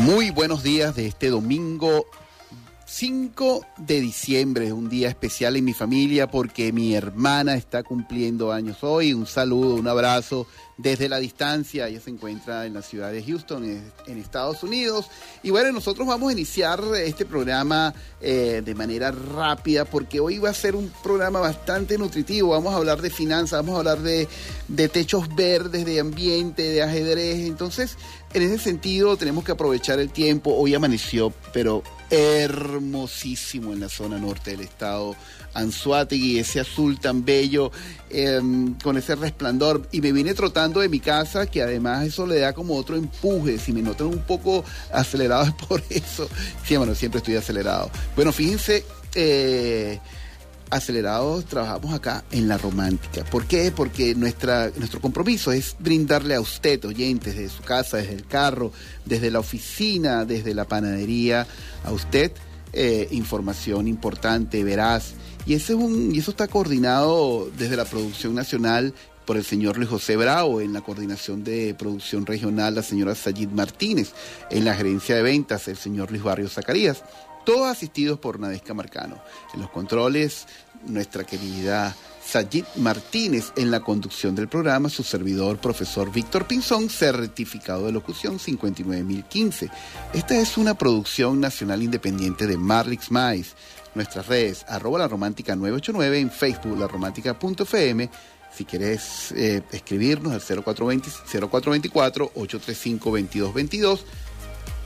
Muy buenos días de este domingo 5 de diciembre, un día especial en mi familia porque mi hermana está cumpliendo años hoy. Un saludo, un abrazo desde la distancia. Ella se encuentra en la ciudad de Houston, en Estados Unidos. Y bueno, nosotros vamos a iniciar este programa eh, de manera rápida porque hoy va a ser un programa bastante nutritivo. Vamos a hablar de finanzas, vamos a hablar de, de techos verdes, de ambiente, de ajedrez. Entonces, en ese sentido, tenemos que aprovechar el tiempo. Hoy amaneció, pero hermosísimo en la zona norte del estado. Anzuategui, ese azul tan bello, em, con ese resplandor. Y me vine trotando de mi casa, que además eso le da como otro empuje. Si me notan un poco acelerado es por eso. Sí, bueno, siempre estoy acelerado. Bueno, fíjense. Eh, acelerados trabajamos acá en la romántica. ¿Por qué? Porque nuestra, nuestro compromiso es brindarle a usted, oyentes, desde su casa, desde el carro, desde la oficina, desde la panadería, a usted eh, información importante, veraz. Y, ese es un, y eso está coordinado desde la producción nacional por el señor Luis José Bravo, en la coordinación de producción regional la señora Sayid Martínez, en la gerencia de ventas el señor Luis Barrio Zacarías todos asistidos por Nadesca Marcano. En los controles, nuestra querida Sajid Martínez en la conducción del programa, su servidor, profesor Víctor Pinzón, certificado de locución 59015. Esta es una producción nacional independiente de Marlix Mais. Nuestras redes, arroba la romántica 989, en Facebook, la romántica.fm. Si quieres eh, escribirnos al 0420, 0424 835 2222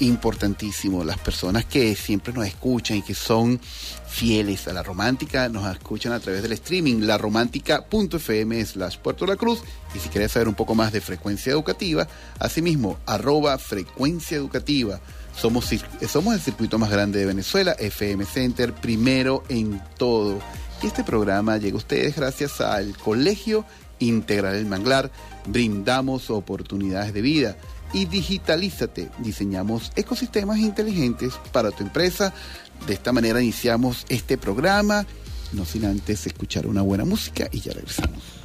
importantísimo. Las personas que siempre nos escuchan y que son fieles a la romántica, nos escuchan a través del streaming, laromántica.fm slash Puerto La Cruz. Y si quieres saber un poco más de frecuencia educativa, asimismo, arroba frecuencia educativa. Somos, somos el circuito más grande de Venezuela, FM Center, primero en todo. Y este programa llega a ustedes gracias al Colegio Integral El Manglar. Brindamos oportunidades de vida y digitalízate. Diseñamos ecosistemas inteligentes para tu empresa. De esta manera iniciamos este programa, no sin antes escuchar una buena música y ya regresamos.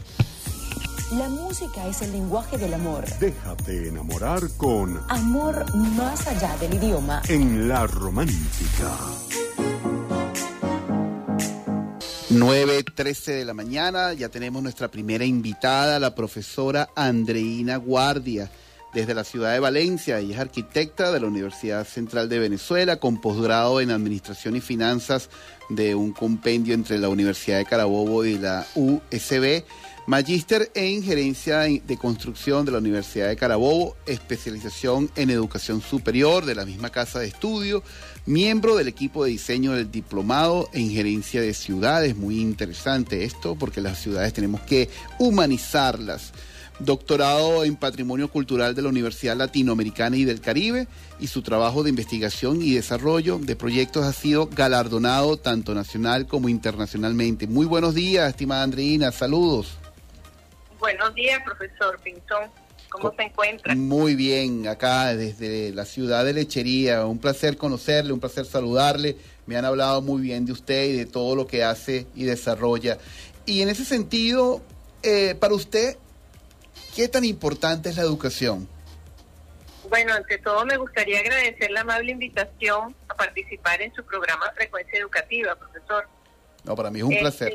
La música es el lenguaje del amor. Déjate enamorar con Amor más allá del idioma. En la romántica. 9.13 de la mañana, ya tenemos nuestra primera invitada, la profesora Andreina Guardia desde la ciudad de Valencia. y es arquitecta de la Universidad Central de Venezuela, con posgrado en Administración y Finanzas de un compendio entre la Universidad de Carabobo y la USB. Magíster en Gerencia de Construcción de la Universidad de Carabobo, especialización en Educación Superior de la misma Casa de Estudio, miembro del equipo de diseño del Diplomado en Gerencia de Ciudades. Muy interesante esto porque las ciudades tenemos que humanizarlas doctorado en Patrimonio Cultural de la Universidad Latinoamericana y del Caribe y su trabajo de investigación y desarrollo de proyectos ha sido galardonado tanto nacional como internacionalmente. Muy buenos días, estimada Andreina, saludos. Buenos días, profesor Pintón. ¿Cómo se encuentra? Muy bien, acá desde la ciudad de Lechería. Un placer conocerle, un placer saludarle. Me han hablado muy bien de usted y de todo lo que hace y desarrolla. Y en ese sentido, eh, para usted, ¿Qué tan importante es la educación? Bueno, ante todo me gustaría agradecer la amable invitación a participar en su programa Frecuencia Educativa, profesor. No, para mí es un este, placer.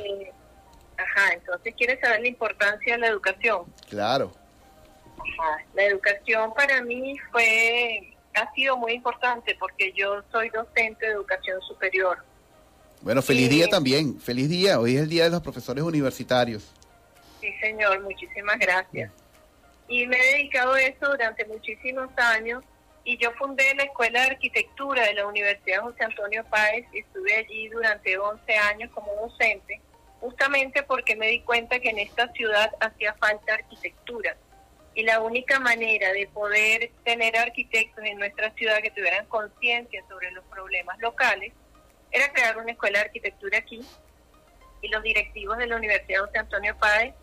Ajá, entonces ¿quiere saber la importancia de la educación? Claro. Ajá, la educación para mí fue, ha sido muy importante porque yo soy docente de educación superior. Bueno, feliz día también, feliz día, hoy es el Día de los Profesores Universitarios. Sí, señor, muchísimas gracias y me he dedicado a eso durante muchísimos años y yo fundé la Escuela de Arquitectura de la Universidad José Antonio Páez y estuve allí durante 11 años como docente, justamente porque me di cuenta que en esta ciudad hacía falta arquitectura. Y la única manera de poder tener arquitectos en nuestra ciudad que tuvieran conciencia sobre los problemas locales era crear una escuela de arquitectura aquí. Y los directivos de la Universidad José Antonio Páez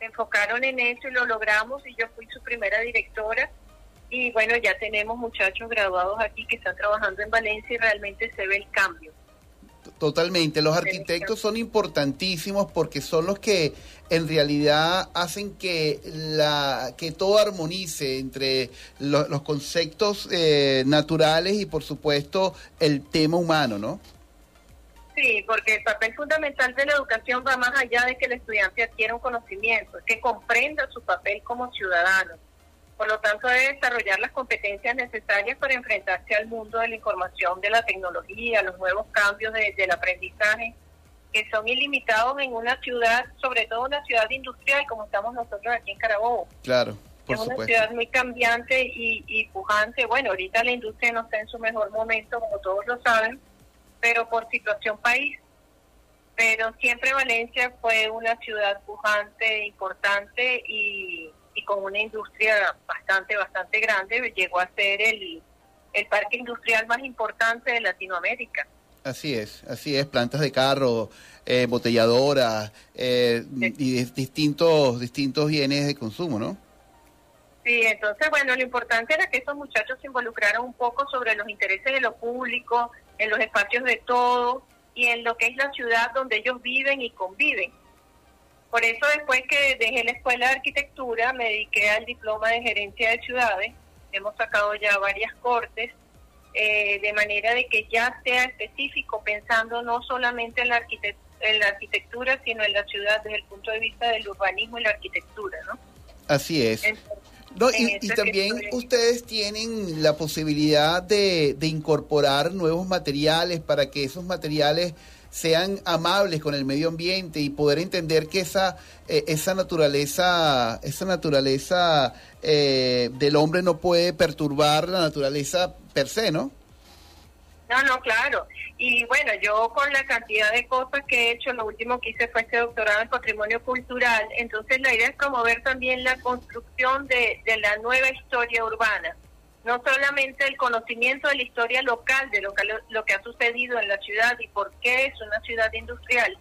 se enfocaron en eso y lo logramos. Y yo fui su primera directora. Y bueno, ya tenemos muchachos graduados aquí que están trabajando en Valencia y realmente se ve el cambio. Totalmente, los arquitectos son importantísimos porque son los que en realidad hacen que la que todo armonice entre lo- los conceptos eh, naturales y por supuesto el tema humano, ¿no? Sí, porque el papel fundamental de la educación va más allá de que el estudiante adquiera un conocimiento, es que comprenda su papel como ciudadano. Por lo tanto, debe desarrollar las competencias necesarias para enfrentarse al mundo de la información, de la tecnología, los nuevos cambios de- del aprendizaje, que son ilimitados en una ciudad, sobre todo una ciudad industrial como estamos nosotros aquí en Carabobo. Claro, por es una supuesto. ciudad muy cambiante y, y pujante. Bueno, ahorita la industria no está en su mejor momento, como todos lo saben, pero por situación país. Pero siempre Valencia fue una ciudad pujante, importante y, y con una industria bastante, bastante grande. Llegó a ser el, el parque industrial más importante de Latinoamérica. Así es, así es, plantas de carro, eh, botelladoras eh, Sí. y dis- distintos distintos bienes de consumo, ¿no? Sí, entonces, bueno, lo importante era que esos muchachos se involucraran un poco sobre los intereses de lo público, en los espacios de todo y en lo que es la ciudad donde ellos viven y conviven. Por eso después que dejé la escuela de arquitectura me dediqué al diploma de gerencia de ciudades. Hemos sacado ya varias cortes, eh, de manera de que ya sea específico, pensando no solamente en la, arquitect- en la arquitectura, sino en la ciudad desde el punto de vista del urbanismo y la arquitectura, ¿no? Así es. Entonces, No, y, también ustedes tienen la posibilidad de, de incorporar nuevos materiales para que esos materiales sean amables con el medio ambiente y poder entender que esa eh, esa naturaleza esa naturaleza eh, del hombre no puede perturbar la naturaleza per se, ¿no? No, no, claro. Y bueno, yo con la cantidad de cosas que he hecho, lo último que hice fue este doctorado en patrimonio cultural, entonces la idea es promover también la construcción de, de la nueva historia urbana, no solamente el conocimiento de la historia local, de lo que, ha sucedido en la ciudad y por qué es una ciudad industrial,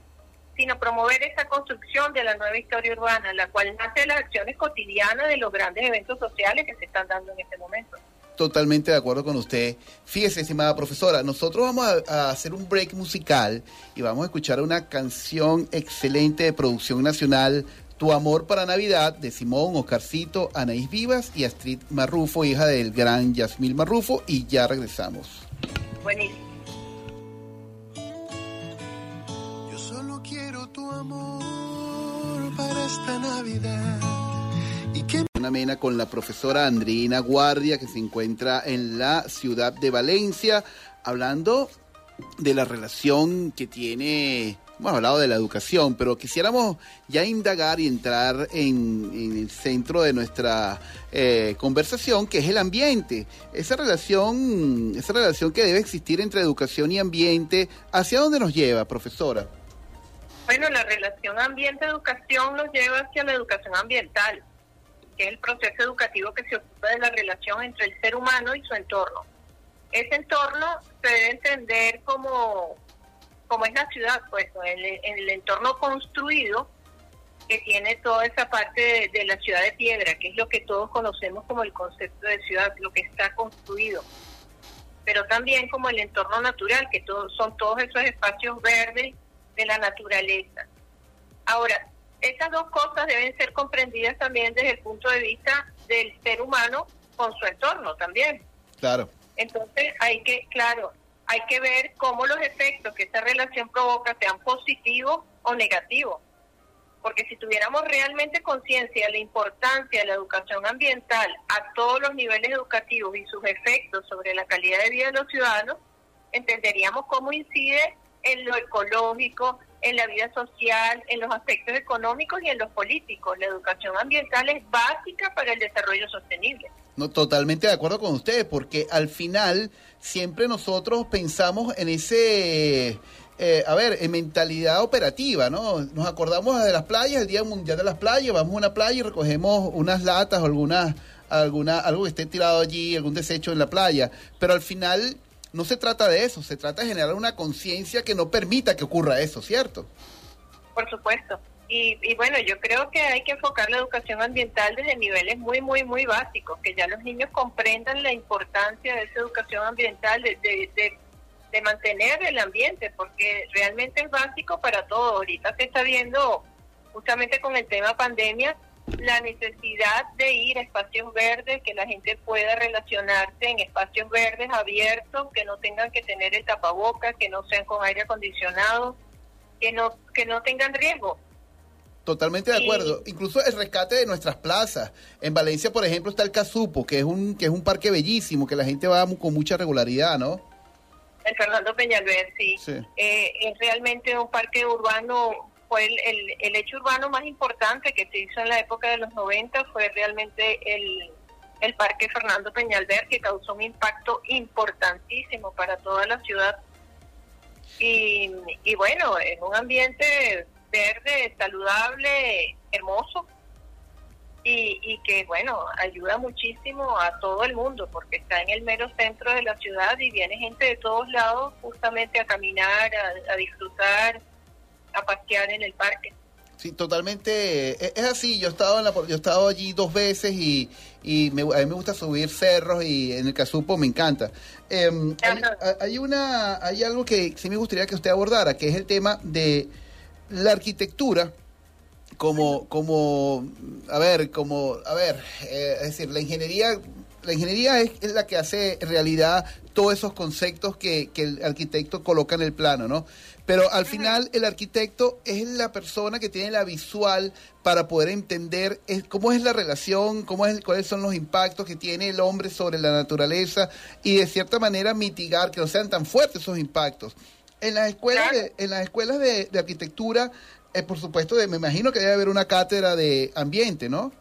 sino promover esa construcción de la nueva historia urbana, la cual nace de las acciones cotidianas de los grandes eventos sociales que se están dando en este momento. Totalmente de acuerdo con usted. Fíjese, estimada profesora, nosotros vamos a hacer un break musical y vamos a escuchar una canción excelente de producción nacional, Tu amor para Navidad, de Simón, Oscarcito, Anaís Vivas y Astrid Marrufo, hija del gran Yasmil Marrufo, y ya regresamos. Buenísimo. Yo solo quiero tu amor para esta Navidad. Y que Una mena con la profesora Andrina Guardia, que se encuentra en la ciudad de Valencia, hablando de la relación que tiene, hemos hablado de la educación, pero quisiéramos ya indagar y entrar en, el centro de nuestra eh, conversación, que es el ambiente. Esa relación, esa relación que debe existir entre educación y ambiente, ¿hacia dónde nos lleva, profesora? Bueno, la relación ambiente-educación nos lleva hacia la educación ambiental, que es el proceso educativo que se ocupa de la relación entre el ser humano y su entorno. Ese entorno se debe entender como, como es la ciudad, pues, en el, en el entorno construido que tiene toda esa parte de, de la ciudad de piedra, que es lo que todos conocemos como el concepto de ciudad, lo que está construido pero también como el entorno natural, que todos son todos esos espacios verdes de la naturaleza. Ahora, estas dos cosas deben ser comprendidas también desde el punto de vista del ser humano con su entorno también. Claro. Entonces hay que, claro, hay que ver cómo los efectos que esta relación provoca sean positivos o negativos. Porque si tuviéramos realmente conciencia de la importancia de la educación ambiental a todos los niveles educativos y sus efectos sobre la calidad de vida de los ciudadanos, entenderíamos cómo incide en lo ecológico, en la vida social, en los aspectos económicos y en los políticos. La educación ambiental es básica para el desarrollo sostenible. No, totalmente de acuerdo con ustedes, porque al final siempre nosotros pensamos en ese, eh, a ver, en mentalidad operativa, ¿no? Nos acordamos de las playas, el Día Mundial de las Playas, vamos a una playa y recogemos unas latas o algunas, alguna, algo que esté tirado allí, algún desecho en la playa, pero al final no se trata de eso, se trata de generar una conciencia que no permita que ocurra eso, ¿cierto? Por supuesto. Y, y, bueno, yo creo que hay que enfocar la educación ambiental desde niveles muy, muy, muy básicos, que ya los niños comprendan la importancia de esa educación ambiental, de, de, de mantener el ambiente, porque realmente es básico para todo. Ahorita se está viendo, justamente con el tema pandemia, la necesidad de ir a espacios verdes, que la gente pueda relacionarse en espacios verdes abiertos, que no tengan que tener el tapabocas, que no sean con aire acondicionado, que no, que no tengan riesgo. Totalmente de Sí. acuerdo. Incluso el rescate de nuestras plazas. En Valencia, por ejemplo, está el Casupo, que es un que es un parque bellísimo, que la gente va con mucha regularidad, ¿no? El Fernando Peñalver, sí. Sí. Eh, es realmente un parque urbano, fue el, el, el hecho urbano más importante que se hizo en la época de los 90, fue realmente el, el parque Fernando Peñalver, que causó un impacto importantísimo para toda la ciudad. Y, y bueno, en un ambiente verde, saludable, hermoso, y, y que bueno, ayuda muchísimo a todo el mundo porque está en el mero centro de la ciudad y viene gente de todos lados justamente a caminar, a, a disfrutar, a pasear en el parque. Sí, totalmente. Es, es así. Yo he estado en la, yo he estado allí dos veces y, y me- a mí me gusta subir cerros y en el Casupo me encanta. Hay, Ajá. hay una, hay algo que sí me gustaría que usted abordara, que es el tema de la arquitectura como, como, a ver, como, a ver, eh, es decir, la ingeniería, la ingeniería es, es la que hace realidad todos esos conceptos que, que el arquitecto coloca en el plano, ¿no? Pero al final el arquitecto es la persona que tiene la visual para poder entender es- cómo es la relación, cómo es, cuáles son los impactos que tiene el hombre sobre la naturaleza y de cierta manera mitigar que no sean tan fuertes esos impactos. En las escuelas, Claro. de, en las escuelas de, de arquitectura, eh, por supuesto, de- me imagino que debe haber una cátedra de ambiente, ¿no?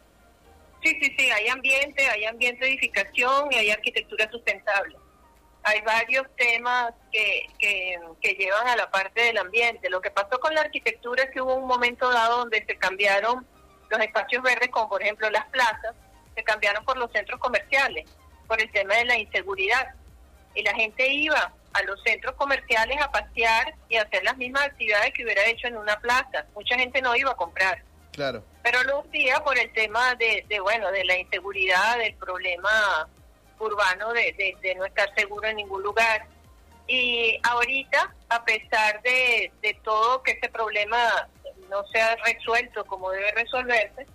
Sí, sí, sí, hay ambiente, hay ambiente de edificación y hay arquitectura sustentable. Hay varios temas que, que, que llevan a la parte del ambiente. Lo que pasó con la arquitectura es que hubo un momento dado donde se cambiaron los espacios verdes, como por ejemplo las plazas, se cambiaron por los centros comerciales, por el tema de la inseguridad. Y la gente iba a los centros comerciales a pasear y a hacer las mismas actividades que hubiera hecho en una plaza. Mucha gente no iba a comprar Claro. pero los días por el tema de, de, bueno de la inseguridad del problema urbano de, de, de no estar seguro en ningún lugar y ahorita a pesar de, de todo que ese problema no se ha resuelto como debe resolverse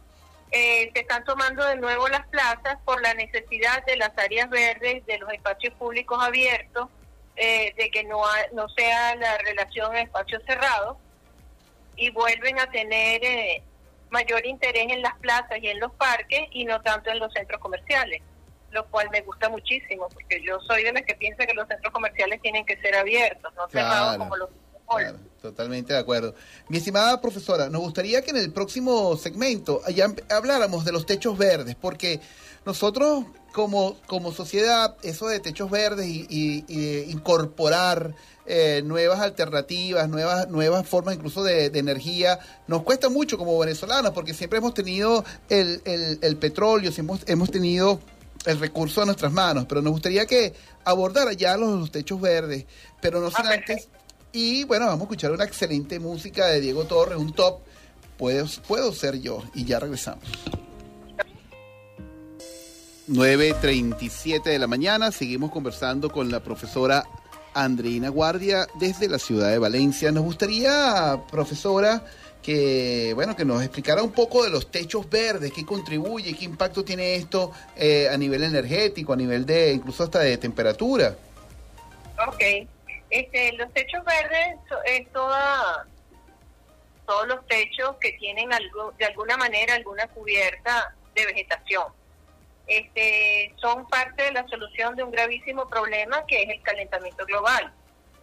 eh, se están tomando de nuevo las plazas por la necesidad de las áreas verdes de los espacios públicos abiertos eh, de que no ha- no sea la relación en espacios cerrados y vuelven a tener eh, mayor interés en las plazas y en los parques y no tanto en los centros comerciales, lo cual me gusta muchísimo porque yo soy de las que piensa que los centros comerciales tienen que ser abiertos, no cerrados como los. Claro, totalmente de acuerdo. Mi estimada profesora, nos gustaría que en el próximo segmento ya habláramos de los techos verdes, porque nosotros como, como sociedad, eso de techos verdes y, y- y de incorporar eh, nuevas alternativas, nuevas, nuevas formas incluso de, de energía, nos cuesta mucho como venezolanos, porque siempre hemos tenido el, el, el petróleo, siempre hemos, hemos tenido el recurso a nuestras manos, pero nos gustaría que abordara ya los, los techos verdes, pero no sin Ah, antes perfecto. Y bueno, vamos a escuchar una excelente música de Diego Torres, un top. Puedo, puedo ser yo. Y ya regresamos. 9.37 de la mañana. Seguimos conversando con la profesora Andreina Guardia desde la ciudad de Valencia. Nos gustaría, profesora, que bueno que nos explicara un poco de los techos verdes, qué contribuye, qué impacto tiene esto eh, a nivel energético, a nivel de incluso hasta de temperatura. Ok. Este, los techos verdes es toda, todos los techos que tienen de alguna manera alguna cubierta de vegetación. Este, son parte de la solución de un gravísimo problema que es el calentamiento global,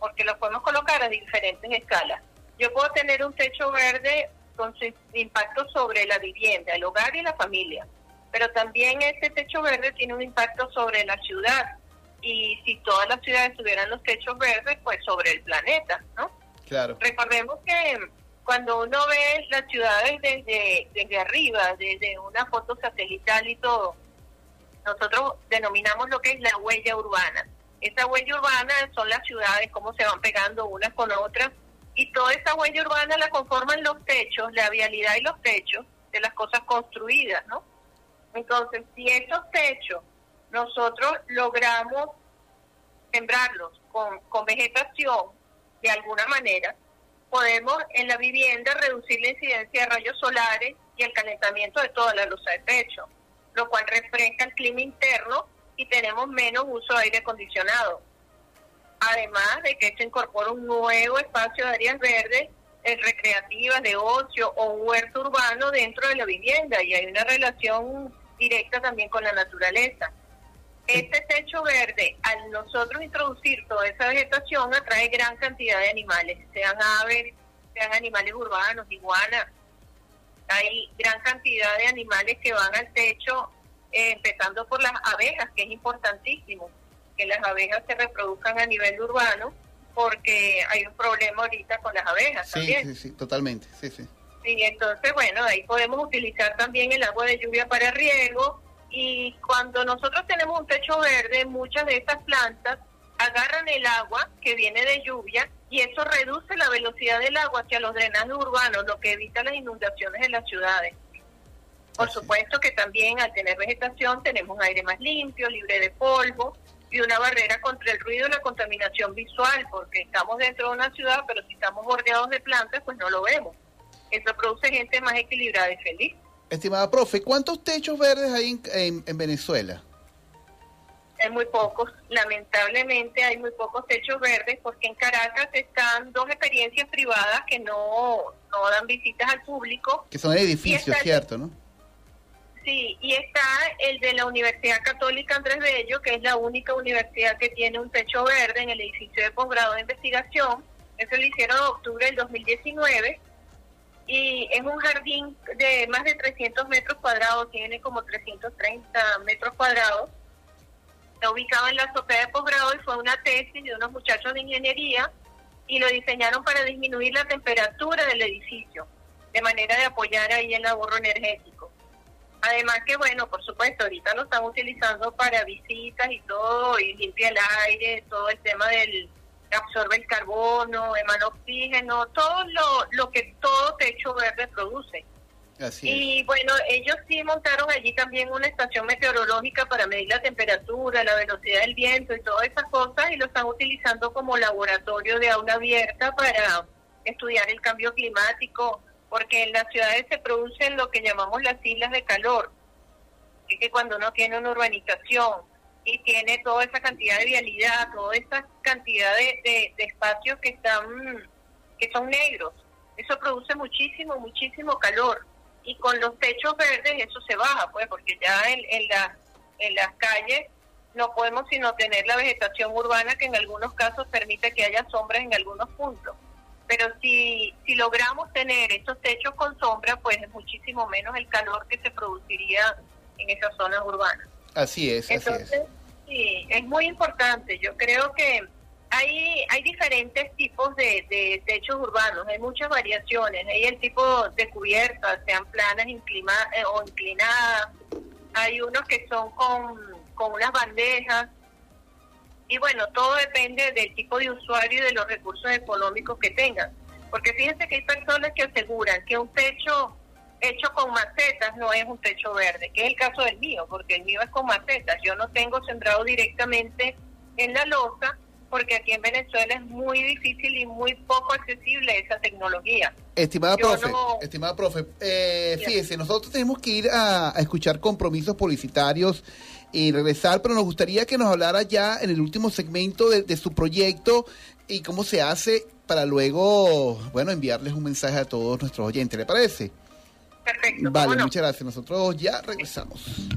porque lo podemos colocar a diferentes escalas. Yo puedo tener un techo verde con su impacto sobre la vivienda, el hogar y la familia, pero también ese techo verde tiene un impacto sobre la ciudad, y si todas las ciudades tuvieran los techos verdes, pues sobre el planeta, ¿no? Claro. Recordemos que cuando uno ve las ciudades desde, desde arriba, desde una foto satelital y todo, nosotros denominamos lo que es la huella urbana. Esa huella urbana son las ciudades, cómo se van pegando unas con otras, y toda esa huella urbana la conforman los techos, la vialidad y los techos de las cosas construidas, ¿no? Entonces, si esos techos nosotros logramos sembrarlos con, vegetación, de alguna manera, podemos en la vivienda reducir la incidencia de rayos solares y el calentamiento de toda la luz de techo, lo cual refresca el clima interno y tenemos menos uso de aire acondicionado. Además de que se incorpora un nuevo espacio de áreas verdes eh, recreativas, de ocio o un huerto urbano dentro de la vivienda y hay una relación directa también con la naturaleza. Este techo verde, al nosotros introducir toda esa vegetación, atrae gran cantidad de animales, sean aves, sean animales urbanos, iguanas. Hay gran cantidad de animales que van al techo, eh, empezando por las abejas, que es importantísimo, que las abejas se reproduzcan a nivel urbano, porque hay un problema ahorita con las abejas Sí, también. sí, sí, totalmente. Sí, sí. Y entonces, bueno, ahí podemos utilizar también el agua de lluvia para riego. Y cuando nosotros tenemos un techo verde, muchas de estas plantas agarran el agua que viene de lluvia y eso reduce la velocidad del agua hacia los drenajes urbanos, lo que evita las inundaciones en las ciudades. Por Así supuesto que también al tener vegetación tenemos aire más limpio, libre de polvo y una barrera contra el ruido y la contaminación visual, porque estamos dentro de una ciudad, pero si estamos bordeados de plantas, pues no lo vemos. Eso produce gente más equilibrada y feliz. Estimada profe, ¿cuántos techos verdes hay en, en- en Venezuela? Hay muy pocos, lamentablemente hay muy pocos techos verdes porque en Caracas están dos experiencias privadas que no, no dan visitas al público. Que son edificios, está- ¿cierto? ¿no? Sí, y está el de la Universidad Católica Andrés Bello, que es la única universidad que tiene un techo verde en el edificio de posgrado de investigación. Eso lo hicieron en octubre del 2019. Y es un jardín de más de 300 metros cuadrados, tiene como 330 metros cuadrados. Está ubicado en la azotea de posgrado y fue una tesis de unos muchachos de ingeniería y lo diseñaron para disminuir la temperatura del edificio, de manera de apoyar ahí el ahorro energético. Además que, bueno, por supuesto, ahorita lo están utilizando para visitas y todo, y limpia el aire, todo el tema del absorbe el carbono, emana oxígeno, todo lo, lo que todo techo verde produce. Así. Y bueno, ellos sí montaron allí también una estación meteorológica para medir la temperatura, la velocidad del viento y todas esas cosas y lo están utilizando como laboratorio de aula abierta para estudiar el cambio climático, porque en las ciudades se producen lo que llamamos las islas de calor, es que cuando uno tiene una urbanización y tiene toda esa cantidad de vialidad, toda esa cantidad de, de- de espacios que están que son negros, eso produce muchísimo, muchísimo calor y con los techos verdes eso se baja, pues, porque ya en, en, la, en las calles no podemos sino tener la vegetación urbana que en algunos casos permite que haya sombras en algunos puntos. Pero si, si logramos tener estos techos con sombra, pues es muchísimo menos el calor que se produciría en esas zonas urbanas. Así es, Entonces, es. sí, es muy importante. Yo creo que hay, hay diferentes tipos de, de techos urbanos, hay muchas variaciones. Hay el tipo de cubiertas, sean planas inclima- eh, o inclinadas. Hay unos que son con, con unas bandejas. Y bueno, todo depende del tipo de usuario y de los recursos económicos que tengan. Porque fíjense que hay personas que aseguran que un techo hecho con macetas no es un techo verde, que es el caso del mío, porque el mío es con macetas. Yo no tengo sembrado directamente en la losa, porque aquí en Venezuela es muy difícil y muy poco accesible esa tecnología. Estimada Yo profe, no- estimada profe, eh, fíjese, nosotros tenemos que ir a, a escuchar compromisos publicitarios y regresar, pero nos gustaría que nos hablara ya en el último segmento de, de su proyecto y cómo se hace para luego, bueno, enviarles un mensaje a todos nuestros oyentes, ¿le parece? Perfecto. Vale, muchas gracias. Nosotros ya regresamos.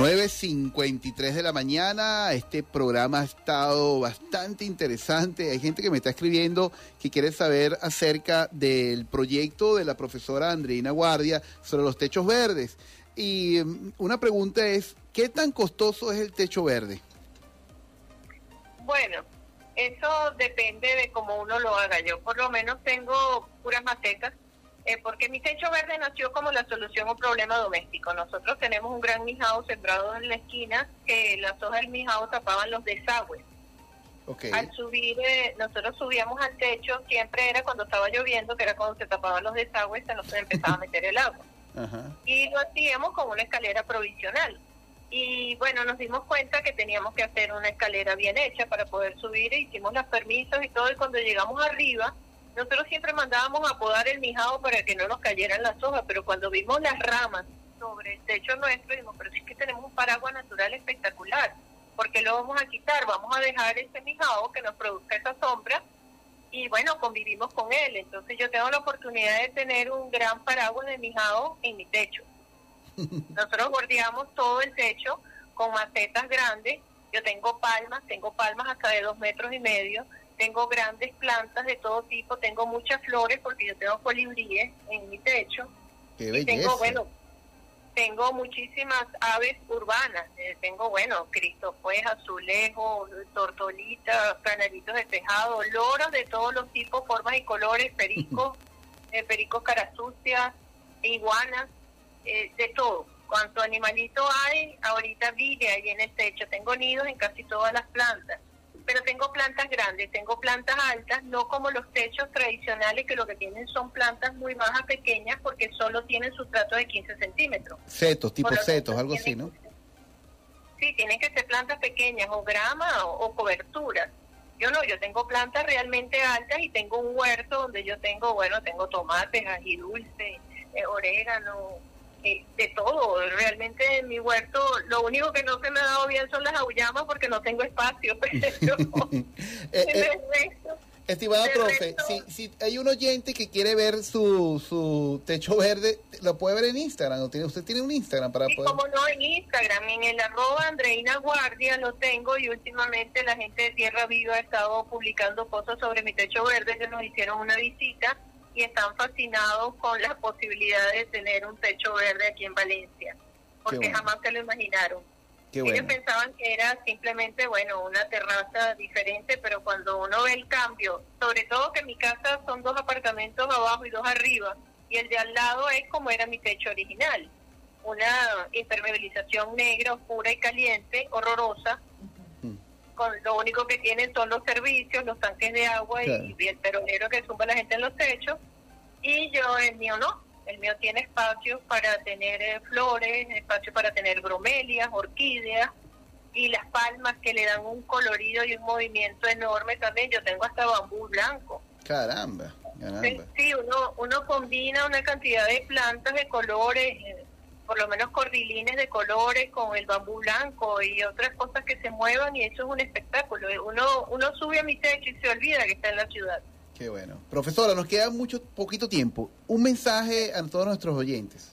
$9.53 de la mañana, este programa ha estado bastante interesante. Hay gente que me está escribiendo que quiere saber acerca del proyecto de la profesora Andreina Guardia sobre los techos verdes. Y mm, una pregunta es, ¿qué tan costoso es el techo verde? Bueno, eso depende de cómo uno lo haga. Yo por lo menos tengo puras macetas, eh, porque mi techo verde nació como la solución a un problema doméstico. Nosotros tenemos un gran mijao sembrado en la esquina, que las hojas del mijao tapaban los desagües. Al subir, eh, nosotros subíamos al techo, siempre era cuando estaba lloviendo, que era cuando se tapaban los desagües, se nos empezaba a meter el agua. Y lo hacíamos con una escalera provisional. Y bueno, nos dimos cuenta que teníamos que hacer una escalera bien hecha para poder subir, e hicimos los permisos y todo, y cuando llegamos arriba, nosotros siempre mandábamos a podar el mijado para que no nos cayeran las hojas, pero cuando vimos las ramas sobre el techo nuestro, dijimos, pero es que tenemos un paraguas natural espectacular, porque lo vamos a quitar, vamos a dejar ese mijado que nos produzca esa sombra, y bueno, convivimos con él. Entonces yo tengo la oportunidad de tener un gran paraguas de mijado en mi techo. Nosotros bordeamos todo el techo con macetas grandes. Yo tengo palmas, tengo palmas hasta de dos metros y medio. Tengo grandes plantas de todo tipo. Tengo muchas flores porque yo tengo colibríes en mi techo. Qué Y belleza. tengo, bueno, tengo muchísimas aves urbanas. Eh, tengo, bueno, cristofues, azulejos, tortolitas, canaritos de tejado, loros de todos los tipos, formas y colores, pericos, eh, pericos carasucias, iguanas, eh, de todo. Cuanto animalito hay, ahorita vive ahí en el techo. Tengo nidos en casi todas las plantas. Pero tengo plantas grandes, tengo plantas altas, no como los techos tradicionales que lo que tienen son plantas muy bajas, pequeñas, porque solo tienen sustrato de 15 centímetros. Setos, tipo setos, algo así, ¿no? Sí, tienen que ser plantas pequeñas, o grama o, o coberturas. Yo no, yo tengo plantas realmente altas y tengo un huerto donde yo tengo, bueno, tengo tomates, ají dulce, eh, orégano, eh, de todo. Realmente en mi huerto lo único que no se me ha dado bien son las aullamas porque no tengo espacio. Pero Eh, eh, resto, estimada profe, resto- si, si hay un oyente que quiere ver su, su techo verde, lo puede ver en Instagram. ¿o tiene, ¿Usted tiene un Instagram para Sí, poder...? como no, en Instagram, en el arroba Andreina Guardia lo tengo y últimamente la gente de Tierra Viva ha estado publicando cosas sobre mi techo verde que nos hicieron una visita y están fascinados con la posibilidad de tener un techo verde aquí en Valencia, porque bueno. jamás se lo imaginaron. Qué Ellos bueno. pensaban que era simplemente, bueno, una terraza diferente, pero cuando uno ve el cambio, sobre todo que en mi casa son dos apartamentos abajo y dos arriba, y el de al lado es como era mi techo original, una impermeabilización negra, oscura y caliente, horrorosa. Con lo único que tienen son los servicios, los tanques de agua Claro. y, y el peronero que zumba la gente en los techos, y yo, el mío no. El mío tiene espacios para tener eh, flores, espacio para tener bromelias, orquídeas y las palmas que le dan un colorido y un movimiento enorme también. Yo tengo hasta bambú blanco. Caramba, Sí, caramba. sí, uno, uno combina una cantidad de plantas de colores, eh, por lo menos cordilines de colores con el bambú blanco y otras cosas que se muevan y eso es un espectáculo. Uno, uno sube a mi techo y se olvida que está en la ciudad. Qué bueno. Profesora, nos queda mucho poquito tiempo. Un mensaje a todos nuestros oyentes.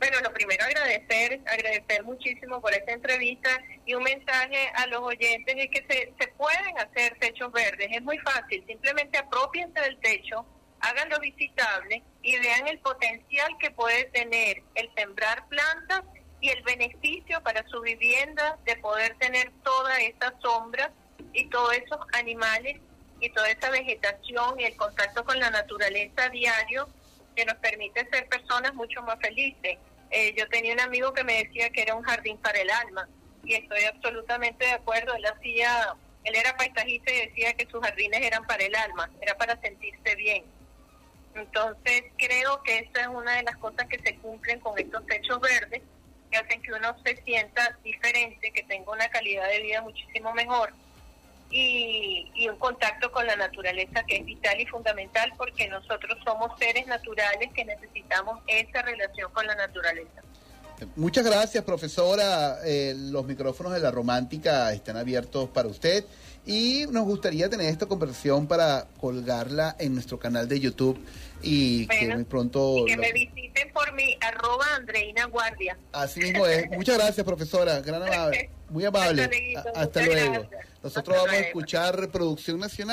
Bueno, lo primero agradecer, agradecer muchísimo por esta entrevista y un mensaje a los oyentes es que se, se pueden hacer techos verdes, es muy fácil, simplemente apropiense del techo, háganlo visitable y vean el potencial que puede tener el sembrar plantas y el beneficio para su vivienda de poder tener toda esa sombra y todos esos animales y toda esa vegetación y el contacto con la naturaleza diario que nos permite ser personas mucho más felices. Eh, yo tenía un amigo que me decía que era un jardín para el alma y estoy absolutamente de acuerdo. Él hacía, él era paisajista y decía que sus jardines eran para el alma, era para sentirse bien. Entonces creo que esa es una de las cosas que se cumplen con estos techos verdes, que hacen que uno se sienta diferente, que tenga una calidad de vida muchísimo mejor y, y un contacto con la naturaleza que es vital y fundamental porque nosotros somos seres naturales que necesitamos esa relación con la naturaleza. Muchas gracias, profesora. Eh, los micrófonos de la romántica están abiertos para usted y nos gustaría tener esta conversación para colgarla en nuestro canal de YouTube y que muy pronto... Y que lo- me visiten por mi arroba Andreina Guardia. Así mismo es. Muchas gracias, profesora. Gran amable. Muy amable. Hasta luego. A- Hasta Muchas luego. gracias. Nosotros Hasta vamos a escuchar Producción Nacional.